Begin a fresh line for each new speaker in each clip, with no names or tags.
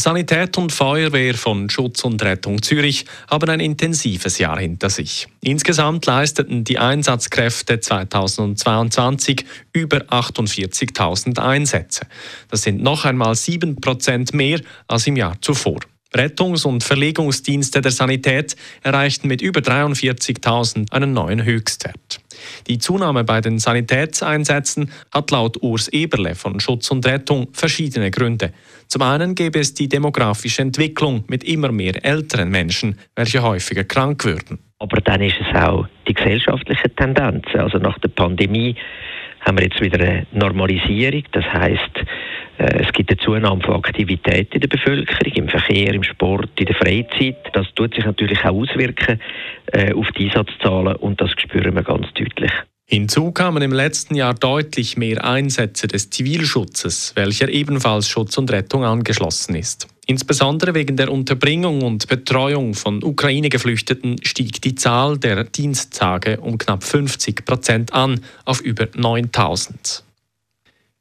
Sanität und Feuerwehr von Schutz und Rettung Zürich haben ein intensives Jahr hinter sich. Insgesamt leisteten die Einsatzkräfte 2022 über 48.000 Einsätze. Das sind noch einmal 7 Prozent mehr als im Jahr zuvor. Rettungs- und Verlegungsdienste der Sanität erreichten mit über 43.000 einen neuen Höchstwert. Die Zunahme bei den Sanitätseinsätzen hat laut Urs Eberle von Schutz und Rettung verschiedene Gründe. Zum einen gäbe es die demografische Entwicklung mit immer mehr älteren Menschen, welche häufiger krank würden.
Aber dann ist es auch die gesellschaftliche Tendenz. Also nach der Pandemie haben wir jetzt wieder eine Normalisierung. Das heißt, es gibt eine Zunahme von Aktivität in der Bevölkerung, im Verkehr, im Sport, in der Freizeit. Das tut sich natürlich auch auswirken äh, auf die Einsatzzahlen und das spüren wir ganz deutlich.
Hinzu kamen im letzten Jahr deutlich mehr Einsätze des Zivilschutzes, welcher ebenfalls Schutz und Rettung angeschlossen ist. Insbesondere wegen der Unterbringung und Betreuung von Ukraine-Geflüchteten stieg die Zahl der Diensttage um knapp 50 Prozent an auf über 9000.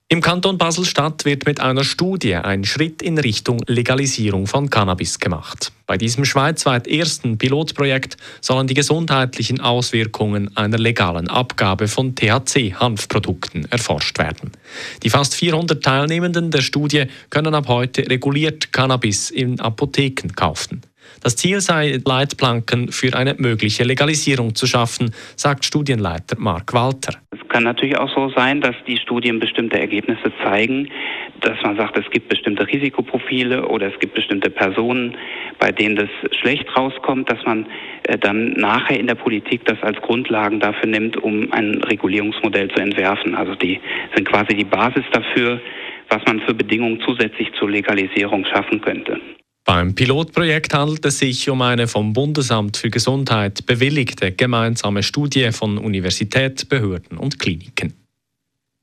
Im Kanton Basel-Stadt wird mit einer Studie ein Schritt in Richtung Legalisierung von Cannabis gemacht. Bei diesem schweizweit ersten Pilotprojekt sollen die gesundheitlichen Auswirkungen einer legalen Abgabe von THC-Hanfprodukten erforscht werden. Die fast 400 Teilnehmenden der Studie können ab heute reguliert Cannabis in Apotheken kaufen. Das Ziel sei, Leitplanken für eine mögliche Legalisierung zu schaffen, sagt Studienleiter Mark Walter.
Kann natürlich auch so sein, dass die Studien bestimmte Ergebnisse zeigen, dass man sagt, es gibt bestimmte Risikoprofile oder es gibt bestimmte Personen, bei denen das schlecht rauskommt, dass man äh, dann nachher in der Politik das als Grundlagen dafür nimmt, um ein Regulierungsmodell zu entwerfen. Also die sind quasi die Basis dafür, was man für Bedingungen zusätzlich zur Legalisierung schaffen könnte.
Beim Pilotprojekt handelt es sich um eine vom Bundesamt für Gesundheit bewilligte gemeinsame Studie von Universität, Behörden und Kliniken.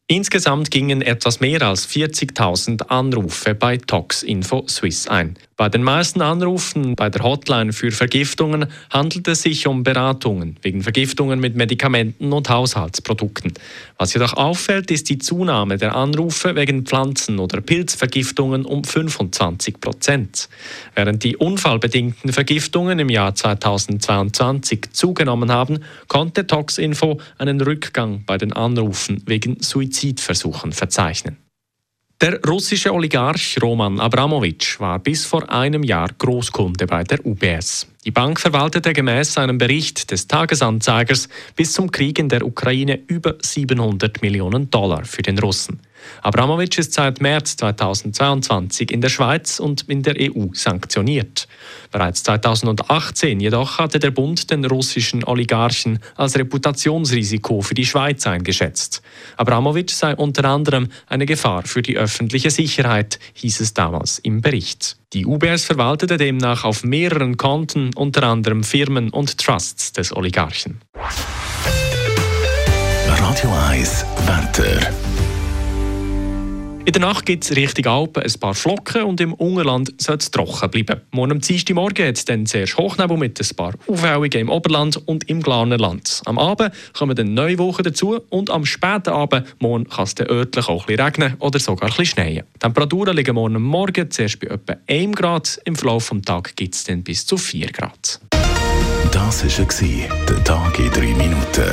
Insgesamt gingen etwas mehr als 40.000 Anrufe bei Toxinfo Swiss ein. Bei den meisten Anrufen bei der Hotline für Vergiftungen handelt es sich um Beratungen wegen Vergiftungen mit Medikamenten und Haushaltsprodukten. Was jedoch auffällt, ist die Zunahme der Anrufe wegen Pflanzen- oder Pilzvergiftungen um 25 Prozent. Während die unfallbedingten Vergiftungen im Jahr 2022 zugenommen haben, konnte Toxinfo einen Rückgang bei den Anrufen wegen Suizidversuchen verzeichnen. Der russische Oligarch Roman Abramowitsch war bis vor einem Jahr Großkunde bei der UBS. Die Bank verwaltete gemäß einem Bericht des Tagesanzeigers bis zum Krieg in der Ukraine über 700 Millionen Dollar für den Russen. Abramowitsch ist seit März 2022 in der Schweiz und in der EU sanktioniert. Bereits 2018 jedoch hatte der Bund den russischen Oligarchen als Reputationsrisiko für die Schweiz eingeschätzt. Abramowitsch sei unter anderem eine Gefahr für die öffentliche Sicherheit, hieß es damals im Bericht. Die UBS verwaltete demnach auf mehreren Konten unter anderem Firmen und Trusts des Oligarchen.
Radio 1 Wetter.
In der Nacht gibt es Richtung Alpen ein paar Flocken und im Ungerland soll es trocken bleiben. Morgen am Dienstagmorgen hat es dann zuerst Hochnebel mit ein paar Aufhellungen im Oberland und im Glarnerland. Am Abend kommen dann neue Wochen dazu und am späten Abend morgen kann es dann örtlich auch ein regnen oder sogar ein bisschen schneien. Die Temperaturen liegen morgen Morgen zuerst bei etwa 1 Grad, im Verlauf des Tages gibt es dann bis zu 4 Grad.
Das war der Tag in 3 Minuten.